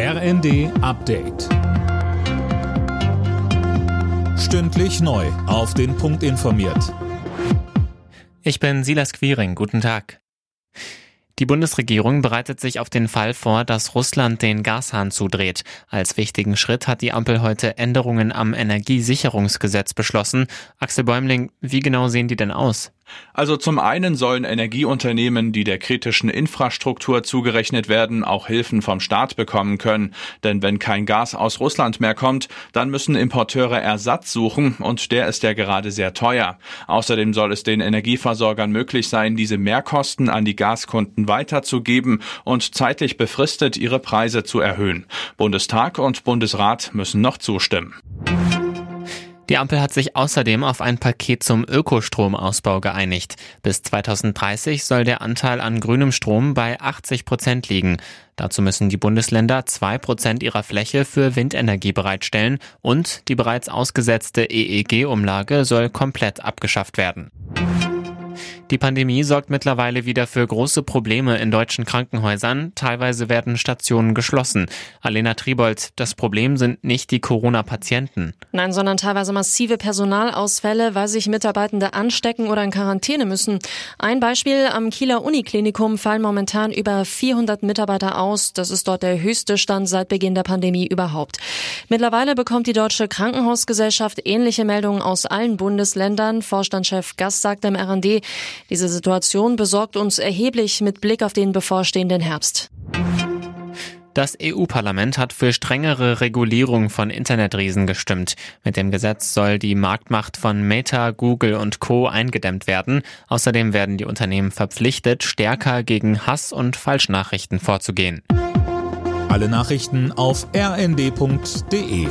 RND Update. Stündlich neu. Auf den Punkt informiert. Ich bin Silas Quiring. Guten Tag. Die Bundesregierung bereitet sich auf den Fall vor, dass Russland den Gashahn zudreht. Als wichtigen Schritt hat die Ampel heute Änderungen am Energiesicherungsgesetz beschlossen. Axel Bäumling, wie genau sehen die denn aus? Also zum einen sollen Energieunternehmen, die der kritischen Infrastruktur zugerechnet werden, auch Hilfen vom Staat bekommen können. Denn wenn kein Gas aus Russland mehr kommt, dann müssen Importeure Ersatz suchen und der ist ja gerade sehr teuer. Außerdem soll es den Energieversorgern möglich sein, diese Mehrkosten an die Gaskunden weiterzugeben und zeitlich befristet ihre Preise zu erhöhen. Bundestag und Bundesrat müssen noch zustimmen. Die Ampel hat sich außerdem auf ein Paket zum Ökostromausbau geeinigt. Bis 2030 soll der Anteil an grünem Strom bei 80 Prozent liegen. Dazu müssen die Bundesländer zwei Prozent ihrer Fläche für Windenergie bereitstellen und die bereits ausgesetzte EEG-Umlage soll komplett abgeschafft werden. Die Pandemie sorgt mittlerweile wieder für große Probleme in deutschen Krankenhäusern. Teilweise werden Stationen geschlossen. Alena Tribold, das Problem sind nicht die Corona-Patienten. Nein, sondern teilweise massive Personalausfälle, weil sich Mitarbeitende anstecken oder in Quarantäne müssen. Ein Beispiel, am Kieler Uniklinikum fallen momentan über 400 Mitarbeiter aus. Das ist dort der höchste Stand seit Beginn der Pandemie überhaupt. Mittlerweile bekommt die Deutsche Krankenhausgesellschaft ähnliche Meldungen aus allen Bundesländern. Vorstandschef Gast sagte im RD, diese Situation besorgt uns erheblich mit Blick auf den bevorstehenden Herbst. Das EU-Parlament hat für strengere Regulierung von Internetriesen gestimmt. Mit dem Gesetz soll die Marktmacht von Meta, Google und Co. eingedämmt werden. Außerdem werden die Unternehmen verpflichtet, stärker gegen Hass und Falschnachrichten vorzugehen. Alle Nachrichten auf rnd.de